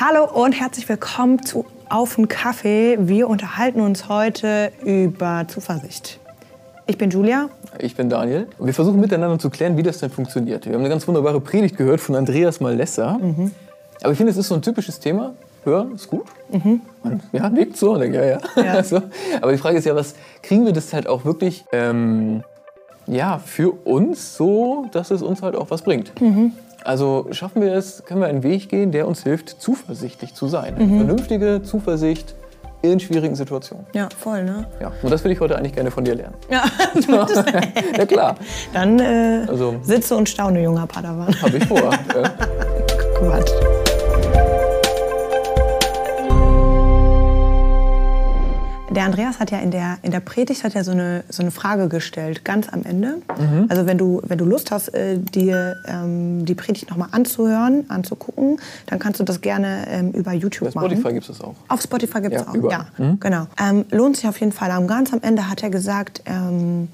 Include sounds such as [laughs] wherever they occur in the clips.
Hallo und herzlich willkommen zu Auf den Kaffee. Wir unterhalten uns heute über Zuversicht. Ich bin Julia. Ich bin Daniel. Und wir versuchen miteinander zu klären, wie das denn funktioniert. Wir haben eine ganz wunderbare Predigt gehört von Andreas Malessa. Mhm. Aber ich finde, es ist so ein typisches Thema. Hören ist gut. Mhm. Man, ja, nickt so. Denke, ja, ja. ja. [laughs] so. Aber die Frage ist ja, was kriegen wir das halt auch wirklich ähm, ja, für uns so, dass es uns halt auch was bringt? Mhm. Also schaffen wir es, können wir einen Weg gehen, der uns hilft, zuversichtlich zu sein. Mhm. Vernünftige Zuversicht in schwierigen Situationen. Ja, voll, ne? Ja, und das würde ich heute eigentlich gerne von dir lernen. [laughs] Ja, [laughs] ja klar. Dann äh, also, sitze und staune, junger Padawan. Habe ich vor. [laughs] Quatsch. Der Andreas hat ja in der, in der Predigt hat ja so eine, so eine Frage gestellt, ganz am Ende. Mhm. Also wenn du, wenn du Lust hast, äh, dir ähm, die Predigt nochmal anzuhören, anzugucken, dann kannst du das gerne ähm, über YouTube machen. Auf Spotify gibt es das auch. Auf Spotify gibt es ja, auch, überall. ja. Mhm. Genau. Ähm, lohnt sich auf jeden Fall. Und ganz am Ende hat er gesagt, ähm,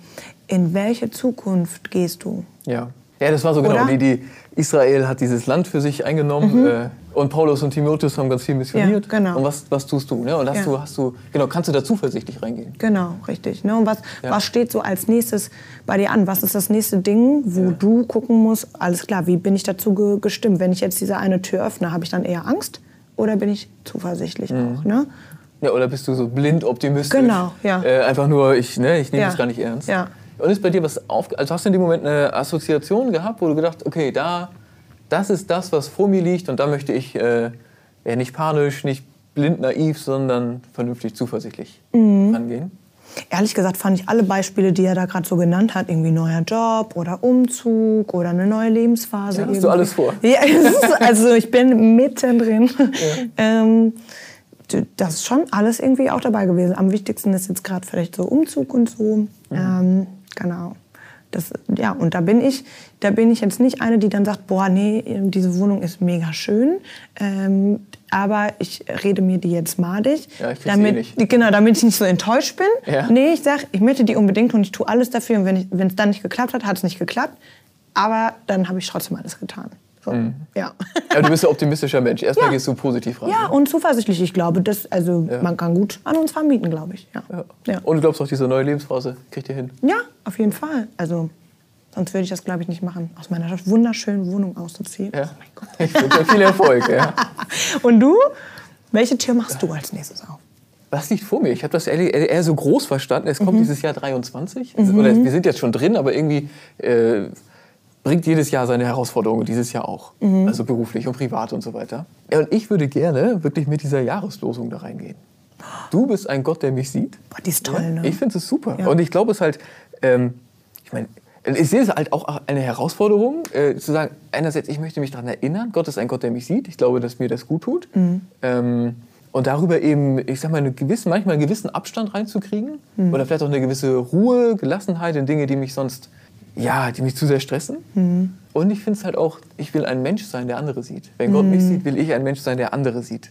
in welche Zukunft gehst du? Ja. Ja, das war so genau. Die, die Israel hat dieses Land für sich eingenommen. Mhm. Äh, und Paulus und Timotheus haben ganz viel missioniert. Ja, genau. Und was, was tust du? Ne? Und hast, ja. du, hast du, genau, kannst du da zuversichtlich reingehen? Genau, richtig. Ne? Und was, ja. was steht so als nächstes bei dir an? Was ist das nächste Ding, wo du gucken musst, alles klar, wie bin ich dazu ge gestimmt? Wenn ich jetzt diese eine Tür öffne, habe ich dann eher Angst oder bin ich zuversichtlich mhm. auch? Ne? Ja, oder bist du so blind optimistisch? Genau, ja. Äh, einfach nur, ich, ne, ich nehme das gar nicht ernst. Ja. Und ist bei dir was auf, also hast du in dem Moment eine Assoziation gehabt, wo du gedacht, okay, da, das ist das, was vor mir liegt und da möchte ich äh, ja, nicht panisch, nicht blind naiv, sondern vernünftig zuversichtlich mhm. rangehen? Ehrlich gesagt fand ich alle Beispiele, die er da gerade so genannt hat, irgendwie neuer Job oder Umzug oder eine neue Lebensphase. Ja, hast du alles vor? Ja, [laughs] also ich bin mittendrin. Ja. ähm, das ist schon alles irgendwie auch dabei gewesen. Am wichtigsten ist jetzt gerade vielleicht so Umzug und so. Mhm. Ähm, genau. Das, ja, und da bin ich, da bin ich jetzt nicht eine, die dann sagt, boah, nee, diese Wohnung ist mega schön, ähm, aber ich rede mir die jetzt madig, ja, ich damit, eh nicht. genau, damit ich nicht so enttäuscht bin. Ja. Nee, ich sag, ich möchte die unbedingt und ich tue alles dafür und wenn es dann nicht geklappt hat, hat es nicht geklappt, aber dann habe ich trotzdem alles getan. So, mhm. ja. ja. Du bist ein optimistischer Mensch. Erstmal ja. gehst du positiv ran. Ja, und zuversichtlich. Ich glaube, das, also ja. man kann gut an uns vermieten, glaube ich. Ja. Ja. Und du glaubst auch, diese neue Lebensphase kriegt ihr hin? Ja, auf jeden Fall. Also sonst würde ich das, glaube ich, nicht machen, aus meiner wunderschönen Wohnung auszuziehen. Ja. Oh mein Gott. Ich wünsche dir viel Erfolg. ja. [laughs] Und du? Welche Tür machst du als nächstes auf? Was liegt vor mir? Ich habe das eher, eher, so groß verstanden. Es kommt mhm. dieses Jahr 23. Mhm. Oder wir sind jetzt schon drin, aber irgendwie... Äh, bringt jedes Jahr seine Herausforderungen, dieses Jahr auch. Mhm. Also beruflich und privat und so weiter. Ja, und ich würde gerne wirklich mit dieser Jahreslosung da reingehen. Du bist ein Gott, der mich sieht. Boah, die ist toll, ja, ne? Ich finde es super. Ja. Und ich glaube es halt, ähm, ich meine, ich sehe es halt auch eine Herausforderung, äh, zu sagen, einerseits, ich möchte mich daran erinnern, Gott ist ein Gott, der mich sieht. Ich glaube, dass mir das gut tut. Mhm. Ähm, und darüber eben, ich sag mal, eine gewisse, manchmal einen gewissen Abstand reinzukriegen. Mhm. Oder vielleicht auch eine gewisse Ruhe, Gelassenheit in Dinge, die mich sonst ja, die mich zu sehr stressen. Mhm. Und ich finde es halt auch, ich will ein Mensch sein, der andere sieht. Wenn Gott mich mhm. sieht, will ich ein Mensch sein, der andere sieht.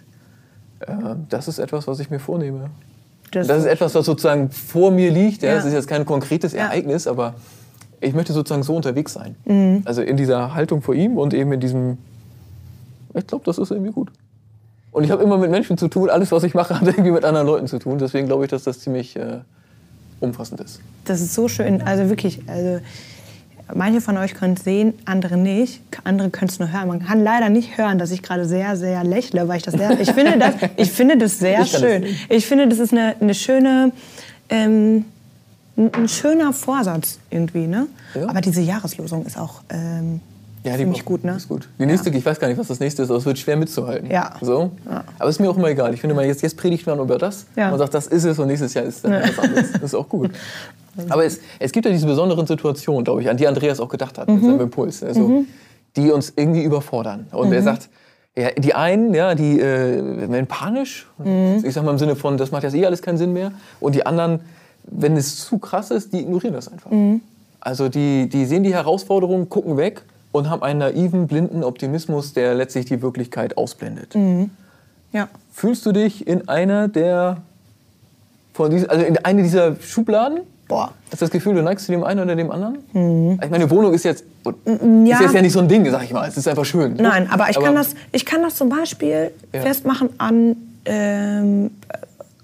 Äh, das ist etwas, was ich mir vornehme. Das, das ist etwas, was sozusagen vor mir liegt. Ja. Das ist jetzt kein konkretes Ereignis, aber ich möchte sozusagen so unterwegs sein. Mhm. Also in dieser Haltung vor ihm und eben in diesem, ich glaube, das ist irgendwie gut. Und ich habe immer mit Menschen zu tun. Alles, was ich mache, [laughs] hat irgendwie mit anderen Leuten zu tun. Deswegen glaube ich, dass das ziemlich äh, umfassend ist. Das ist so schön. Also wirklich, also Manche von euch können es sehen, andere nicht. Andere können es nur hören. Man kann leider nicht hören, dass ich gerade sehr, sehr lächle, weil ich das sehr, ich finde das, [laughs] ich finde das sehr ich schön. Ich finde, das ist eine, eine schöne, ähm, ein schöner Vorsatz irgendwie, ne? Ja. Aber diese Jahreslosung ist auch ähm, ja, die Ziemlich gut, ne? Ist gut. Die nächste, ja. ich weiß gar nicht, was das nächste ist, aber es wird schwer mitzuhalten. Ja. So. Ja. Aber ist mir auch immer egal. Ich finde mal, jetzt, jetzt predigt man über das. Ja. Man sagt, das ist es und nächstes Jahr ist dann was anderes. Das ist auch gut. [laughs] Aber es, es gibt ja diese besonderen Situationen, glaube ich, an die Andreas auch gedacht hat mhm. mit seinem Impuls. Also, mhm. Die uns irgendwie überfordern. Und mhm. er sagt, ja, die einen, ja, die äh, werden panisch. Mhm. Ich sage mal im Sinne von, das macht jetzt eh alles keinen Sinn mehr. Und die anderen, wenn es zu krass ist, die ignorieren das einfach. Mhm. Also die, die sehen die Herausforderung, gucken weg und haben einen naiven, blinden Optimismus, der letztlich die Wirklichkeit ausblendet. Mhm. Ja. Fühlst du dich in einer der von diesen, also in eine dieser Schubladen boah. Hast du das Gefühl, du neigst zu dem einen oder dem anderen? Ich meine, Wohnung ist jetzt, Mhm. Ja. ist jetzt ja nicht so ein Ding, sag ich mal. Es ist einfach schön. Nein, aber ich, kann, das, ich kann das zum Beispiel Ja. festmachen an ähm,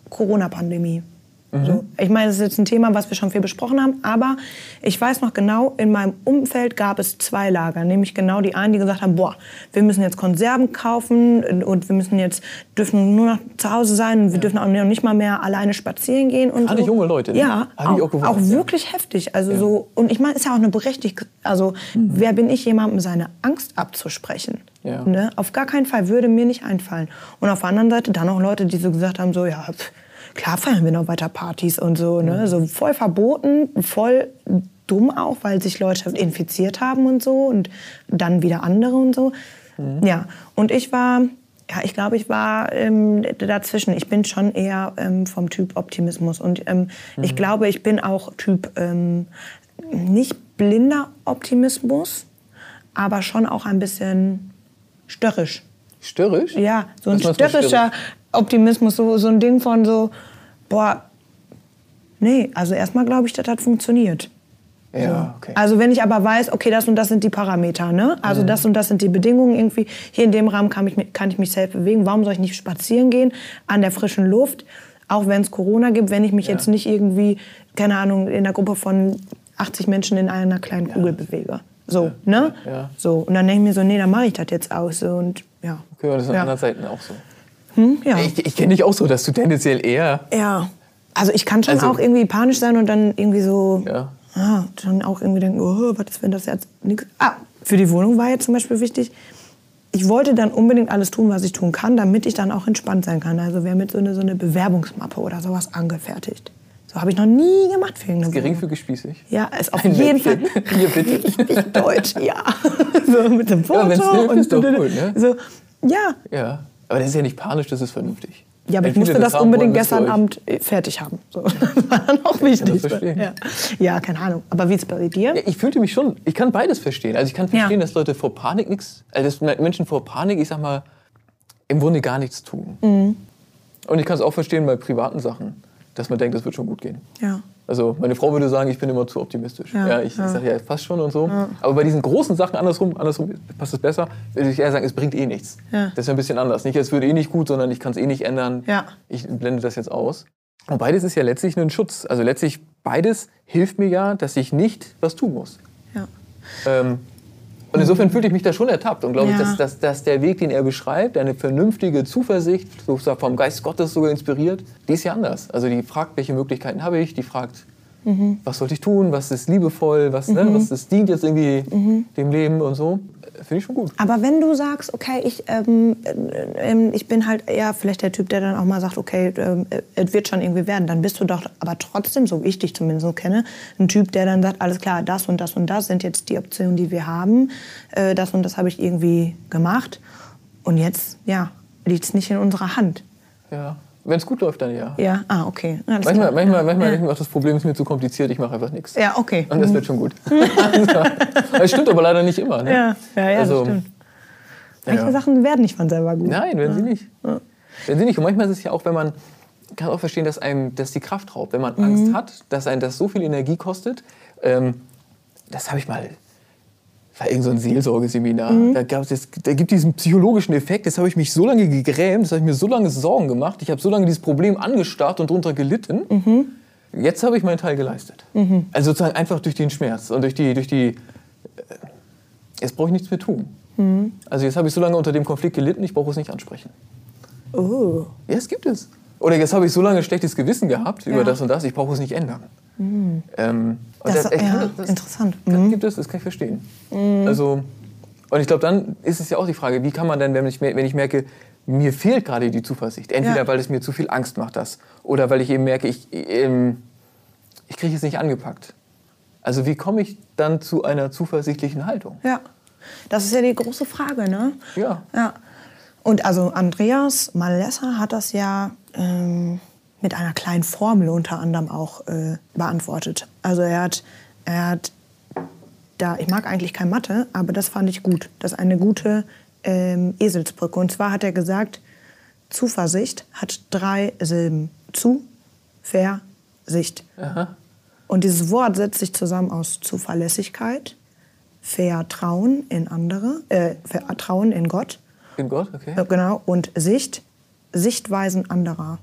Corona-Pandemie. So. Ich meine, das ist jetzt ein Thema, was wir schon viel besprochen haben, aber ich weiß noch genau, in meinem Umfeld gab es zwei Lager, nämlich genau die einen, die gesagt haben, boah, wir müssen jetzt Konserven kaufen und wir müssen jetzt, dürfen nur noch zu Hause sein und wir dürfen auch nicht mal mehr alleine spazieren gehen und Gerade so. junge Leute, ne? Ja, auch, auch gewundert, auch ja. wirklich heftig. Also so, und ich meine, ist ja auch eine berechtigte, also wer bin ich, jemandem seine Angst abzusprechen? Ja. Ne? Auf gar keinen Fall würde mir nicht einfallen. Und auf der anderen Seite dann auch Leute, die so gesagt haben, so ja, pff, klar feiern wir noch weiter Partys und so, ne? So voll verboten, voll dumm auch, weil sich Leute infiziert haben und so und dann wieder andere und so. Ja, und ich war, ja, ich glaube, ich war ähm, dazwischen. Ich bin schon eher ähm, vom Typ Optimismus und ähm, ich glaube, ich bin auch Typ ähm, nicht blinder Optimismus, aber schon auch ein bisschen störrisch. Störrisch? Ja, so ein störrischer Optimismus, so, so ein Ding von so, boah, nee, also erstmal glaube ich, das funktioniert. Ja, okay. Also wenn ich aber weiß, okay, das und das sind die Parameter, ne? Also das und das sind die Bedingungen irgendwie. Hier in dem Rahmen kann ich, mich- kann ich mich selbst bewegen. Warum soll ich nicht spazieren gehen an der frischen Luft, auch wenn es Corona gibt, wenn ich mich jetzt nicht irgendwie, keine Ahnung, in einer Gruppe von 80 Menschen in einer kleinen Kugel bewege. So, ne? ja. So und dann denke ich mir so, nee, dann mache ich das jetzt auch so und ja. Okay, und das ist an ja. anderen Seiten auch so. Hm, ja. Ich, ich kenne dich auch so, dass du tendenziell eher. Ja. Also ich kann schon Also- auch irgendwie panisch sein und dann irgendwie so, Ja. ah, dann auch irgendwie denken, oh, was ist, wenn das jetzt nichts... Ah, für die Wohnung war jetzt zum Beispiel wichtig, ich wollte dann unbedingt alles tun, was ich tun kann, damit ich dann auch entspannt sein kann. Also haben jetzt so eine, so eine Bewerbungsmappe oder sowas angefertigt. So habe ich noch nie gemacht für irgendeine. Geringfügig spießig. Ja, ist auf Ein jeden Fall. [laughs] Hier, bitte. richtig deutsch, ja. [laughs] so mit dem Foto Ja, hilft, ist doch und gut, ne? so, ja. Ja. Aber das ist ja nicht panisch, das ist vernünftig. Ja, aber Wenn ich musste das unbedingt gestern Abend äh, fertig haben. So. Das [laughs] war dann auch wichtig. verstehen. ja. ja, keine Ahnung. Aber wie ist es bei dir? Ja, ich fühlte mich schon, ich kann beides verstehen. Also ich kann verstehen, Ja. dass Leute vor Panik nichts, also dass Menschen vor Panik, ich sag mal, im Grunde gar nichts tun. Mhm. Und ich kann es auch verstehen bei privaten Sachen, dass man denkt, das wird schon gut gehen. Ja. Also meine Frau würde sagen, ich bin immer zu optimistisch. Ja, Ja, ich, ja. ich sage ja, es passt schon und so. Aber bei diesen großen Sachen andersrum, andersrum passt es besser, würde ich eher sagen, es bringt eh nichts. Ja. Das ist ja ein bisschen anders. Nicht, es würde eh nicht gut, sondern ich kann es eh nicht ändern. Ja. Ich blende das jetzt aus. Und beides ist ja letztlich ein Schutz. Also letztlich beides hilft mir ja, dass ich nicht was tun muss. ja. Ähm, und insofern fühlte ich mich da schon ertappt und glaube, Ja. ich, dass, dass, dass der Weg, den er beschreibt, eine vernünftige Zuversicht, so vom Geist Gottes sogar inspiriert, die ist ja anders. Also die fragt, welche Möglichkeiten habe ich, die fragt, Mhm. was sollte ich tun, was ist liebevoll, was, ne, was ist, dient jetzt irgendwie Mhm. dem Leben und so. Äh, Finde ich schon gut. Aber wenn du sagst, okay, ich, ähm, äh, ähm, ich bin halt eher vielleicht der Typ, der dann auch mal sagt, okay, ähm, äh, es wird schon irgendwie werden, dann bist du doch aber trotzdem, so wie ich dich zumindest so kenne, ein Typ, der dann sagt, alles klar, das und das und das sind jetzt die Optionen, die wir haben. Äh, das und das habe ich irgendwie gemacht. Und jetzt, ja, liegt es nicht in unserer Hand. Ja. Wenn es gut läuft, dann ja. Ja, ah, okay. Alles Manchmal, manchmal, manchmal ja. denke ich mir auch, das Problem ist mir zu kompliziert, ich mache einfach nichts. Ja, okay. Und das wird schon gut. [laughs] das stimmt aber leider nicht immer. Ne? Ja, ja, ja, Also, das stimmt. Manche ja. Sachen werden nicht von selber gut. Nein, werden sie nicht. Werden sie nicht. Und manchmal ist es ja auch, wenn man ich kann auch verstehen, dass einem das die Kraft raubt. Wenn man Mhm. Angst hat, dass einen das so viel Energie kostet. Ähm, das habe ich mal. War irgend so ein Seelsorgeseminar. Mhm. Da, gab's das, da gibt diesen psychologischen Effekt. Das habe ich mich so lange gegrämt, das habe ich mir so lange Sorgen gemacht. Ich habe so lange dieses Problem angestarrt und darunter gelitten. Mhm. Jetzt habe ich meinen Teil geleistet. Also sozusagen einfach durch den Schmerz und durch die, durch die. äh, Jetzt brauche ich nichts mehr tun. Mhm. Also jetzt habe ich so lange unter dem Konflikt gelitten, ich brauche es nicht ansprechen. Oh. Ja, es gibt es. Oder jetzt habe ich so lange schlechtes Gewissen gehabt über Ja. das und das, ich brauche es nicht ändern. Ähm, und Das, ich ja, kann- das- interessant. Das gibt es, das kann ich verstehen. Also, und ich glaube, dann ist es ja auch die Frage, wie kann man denn, wenn ich, wenn ich merke, mir fehlt gerade die Zuversicht. Entweder Ja. weil es mir zu viel Angst macht, das. Oder weil ich eben merke, ich, ähm, ich kriege es nicht angepackt. Also wie komme ich dann zu einer zuversichtlichen Haltung? Ja, das ist ja die große Frage, ne? Ja. Ja. Und also Andreas Malessa hat das ja ähm, mit einer kleinen Formel unter anderem auch äh, beantwortet. Also er hat, er hat da, ich mag eigentlich kein Mathe, aber das fand ich gut. Das ist eine gute ähm, Eselsbrücke. Und zwar hat er gesagt, Zuversicht hat drei Silben. Zu, Ver, Sicht. Aha. Und dieses Wort setzt sich zusammen aus Zuverlässigkeit, Vertrauen in andere, äh, Vertrauen in Gott. In Gott, okay. Äh, Genau, und Sicht, Sichtweisen anderer.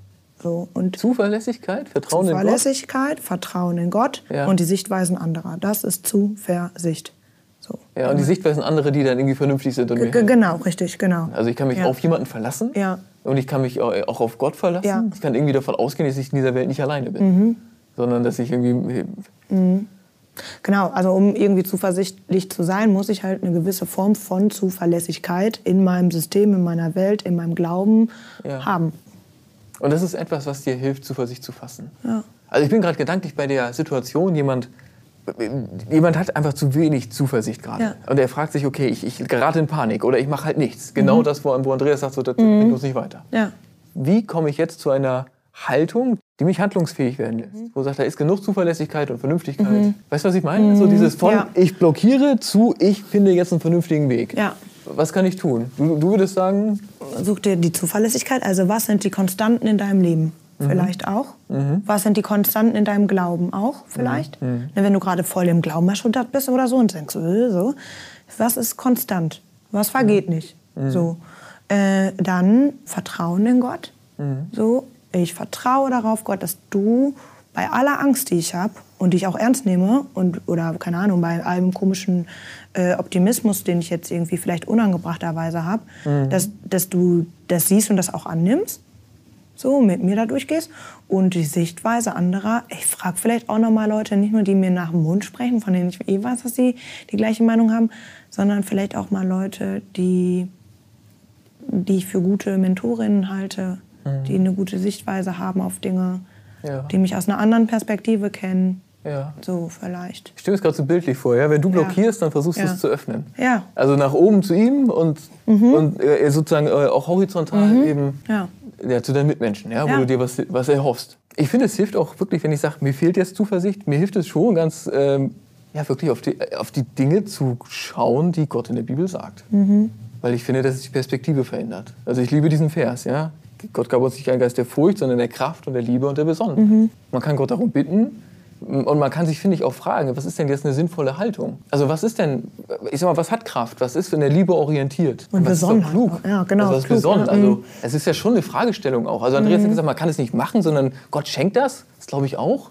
So, und Zuverlässigkeit, Vertrauen in Gott. Zuverlässigkeit, Vertrauen in Gott Ja. und die Sichtweisen anderer. Das ist Zuversicht. So. Ja, und die Sichtweisen anderer, die dann irgendwie vernünftig sind und G genau, richtig, genau. Also ich kann mich Ja. auf jemanden verlassen Ja. und ich kann mich au- auch auf Gott verlassen. Ja. Mhm. Ich kann irgendwie davon ausgehen, dass ich in dieser Welt nicht alleine bin, sondern dass ich irgendwie Genau, also um irgendwie zuversichtlich zu sein, muss ich halt eine gewisse Form von Zuverlässigkeit in meinem System, in meiner Welt, in meinem Glauben Ja. haben. Und das ist etwas, was dir hilft, Zuversicht zu fassen. Ja. Also ich bin gerade gedanklich bei der Situation, jemand jemand hat einfach zu wenig Zuversicht gerade. Ja. Und er fragt sich, okay, ich, ich gerate in Panik oder ich mache halt nichts. Genau das, wo, wo Andreas sagt, so, das bringt uns nicht weiter. Ja. Wie komme ich jetzt zu einer Haltung, die mich handlungsfähig werden lässt? Mhm. Wo sagt, da ist genug Zuverlässigkeit und Vernünftigkeit. Weißt du, was ich meine? So dieses von, Ja. ich blockiere zu, ich finde jetzt einen vernünftigen Weg. Ja. Was kann ich tun? Du, du würdest sagen, Such dir die Zuverlässigkeit, also was sind die Konstanten in deinem Leben? Vielleicht auch. Was sind die Konstanten in deinem Glauben auch? Vielleicht. Ne, Wenn du gerade voll im Glauben erschüttert bist oder so und denkst, äh, so, was ist konstant? Was vergeht nicht? So. Äh, dann Vertrauen in Gott. So, ich vertraue darauf, Gott, dass du bei aller Angst, die ich habe und die ich auch ernst nehme und oder keine Ahnung bei allem komischen äh, Optimismus, den ich jetzt irgendwie vielleicht unangebrachterweise habe, dass, dass du das siehst und das auch annimmst, so mit mir da durchgehst und die Sichtweise anderer. Ich frage vielleicht auch noch mal Leute, nicht nur die mir nach dem Mund sprechen, von denen ich eh weiß, dass sie die gleiche Meinung haben, sondern vielleicht auch mal Leute, die die ich für gute Mentorinnen halte, die eine gute Sichtweise haben auf Dinge, Ja. die mich aus einer anderen Perspektive kennen. ja. So vielleicht. Ich stelle mir das gerade so bildlich vor, ja? Wenn du blockierst, dann versuchst du es zu öffnen. Ja. Also nach oben zu ihm und, und äh, sozusagen äh, auch horizontal eben Ja. zu deinen Mitmenschen, ja, wo du dir was, was erhoffst. Ich finde, es hilft auch wirklich, wenn ich sage, mir fehlt jetzt Zuversicht, mir hilft es schon ganz, ähm, ja, wirklich auf die, auf die Dinge zu schauen, die Gott in der Bibel sagt. Weil ich finde, dass es die Perspektive verändert. Also ich liebe diesen Vers, ja. Gott gab uns nicht einen Geist der Furcht, sondern der Kraft und der Liebe und der Besonnenheit. Man kann Gott darum bitten und man kann sich, finde ich, auch fragen, was ist denn jetzt eine sinnvolle Haltung? Also was ist denn, ich sag mal, was hat Kraft? Was ist in der Liebe orientiert? Und was ist doch Besonnenheit. klug? Ja, genau, Also was ist klug, besonnen? ja, Also mhm. es ist ja schon eine Fragestellung auch. Also Andreas hat gesagt, man kann es nicht machen, sondern Gott schenkt das. Das glaube ich auch.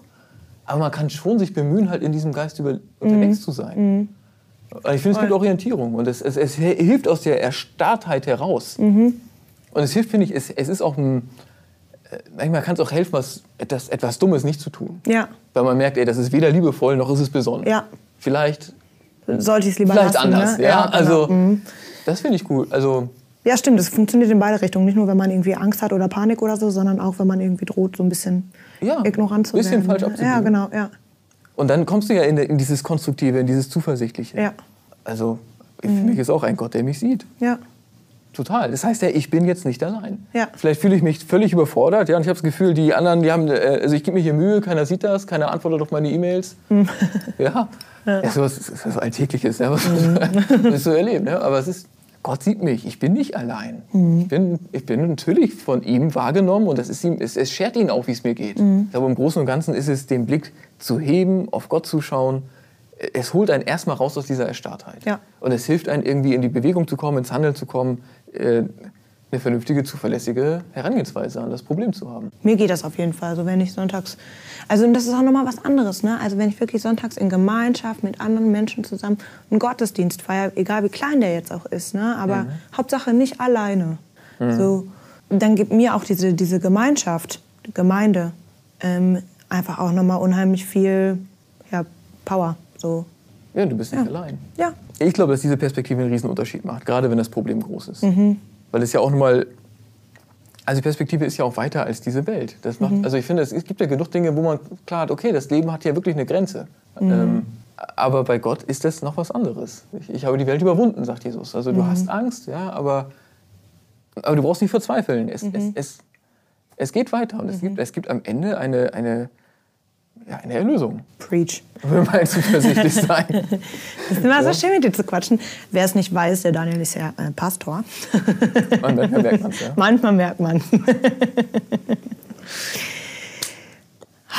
Aber man kann schon sich bemühen, halt in diesem Geist über, unterwegs zu sein. Und ich finde, es gibt Orientierung und es, es, es hilft aus der Erstarrtheit heraus. Und es hilft, finde ich, es, es ist auch ein, äh, manchmal kann es auch helfen, was, etwas, etwas Dummes nicht zu tun. Ja. Weil man merkt, ey, das ist weder liebevoll noch ist es besonnen. Ja. Vielleicht, Sollte ich es lieber vielleicht lassen. anders. Ne? Ja, genau. also Mhm. das finde ich gut. Also Ja, stimmt. Das funktioniert in beide Richtungen. Nicht nur, wenn man irgendwie Angst hat oder Panik oder so, sondern auch, wenn man irgendwie droht, so ein bisschen Ja, ignorant zu bisschen werden. falsch Ja, abzubiegen. genau. Ja. Und dann kommst du ja in, in dieses Konstruktive, in dieses Zuversichtliche. Ja. Also für mich ist auch ein Gott, der mich sieht. Ja. Total. Das heißt ja, ich bin jetzt nicht allein. Ja. Vielleicht fühle ich mich völlig überfordert. Ja, und ich habe das Gefühl, die anderen, die haben, äh, also ich gebe mir hier Mühe, keiner sieht das, keiner antwortet auf meine E-Mails. [laughs] Ja. ja. sowas ist so Alltägliches, ja, was das [laughs] so erleben. Ja. Aber es ist, Gott sieht mich, ich bin nicht allein. Ich, bin, ich bin natürlich von ihm wahrgenommen und das ist ihm, es, es schert ihn auch, wie es mir geht. Aber im Großen und Ganzen ist es, den Blick zu heben, auf Gott zu schauen. Es holt einen erstmal raus aus dieser Erstarrtheit. Ja. Und es hilft einem irgendwie in die Bewegung zu kommen, ins Handeln zu kommen, äh, eine vernünftige, zuverlässige Herangehensweise an das Problem zu haben. Mir geht das auf jeden Fall. Also wenn ich sonntags, also und das ist auch nochmal was anderes, ne? Also wenn ich wirklich sonntags in Gemeinschaft mit anderen Menschen zusammen einen Gottesdienst feiere, egal wie klein der jetzt auch ist, ne? Aber Hauptsache nicht alleine. So, und dann gibt mir auch diese, diese Gemeinschaft, die Gemeinde, ähm, einfach auch nochmal unheimlich viel ja, Power. So, Ja, du bist nicht allein. ja. Ich glaube, dass diese Perspektive einen riesen Unterschied macht, gerade wenn das Problem groß ist. Mhm. Weil es ja auch nochmal, also die Perspektive ist ja auch weiter als diese Welt. Das macht, Mhm. Also ich finde, es gibt ja genug Dinge, wo man klar hat, okay, das Leben hat ja wirklich eine Grenze. Mhm. Ähm, aber bei Gott ist das noch was anderes. Ich, ich habe die Welt überwunden, sagt Jesus. Also Mhm. du hast Angst, ja, aber, aber du brauchst nicht verzweifeln. Es, Mhm. es, es, es geht weiter und es, gibt, es gibt am Ende eine, eine, ja, eine Erlösung. Preach. Wir mal zuversichtlich [laughs] sein. Das ist immer so schön, mit dir zu quatschen. Wer es nicht weiß, der Daniel ist ja äh, Pastor. Dann merkt man es, ja. Manchmal merkt man.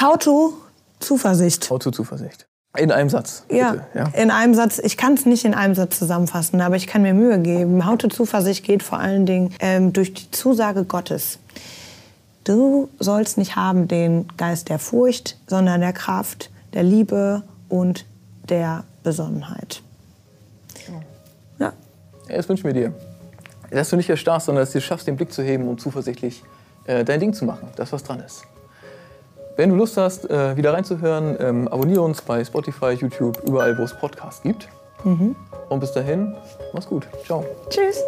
How to Zuversicht. Hau zu Zuversicht. In einem Satz. Ja, ja. in einem Satz. Ich kann es nicht in einem Satz zusammenfassen, aber ich kann mir Mühe geben. Haute Zuversicht geht vor allen Dingen ähm, durch die Zusage Gottes. Du sollst nicht haben den Geist der Furcht, sondern der Kraft, der Liebe und der Besonnenheit. Ja. Ja, das wünschen wir dir. Dass du nicht erstarrst, sondern dass du es schaffst, den Blick zu heben und zuversichtlich äh, dein Ding zu machen. Das, was dran ist. Wenn du Lust hast, äh, wieder reinzuhören, ähm, abonniere uns bei Spotify, YouTube, überall, wo es Podcasts gibt. Und bis dahin, mach's gut. Ciao. Tschüss.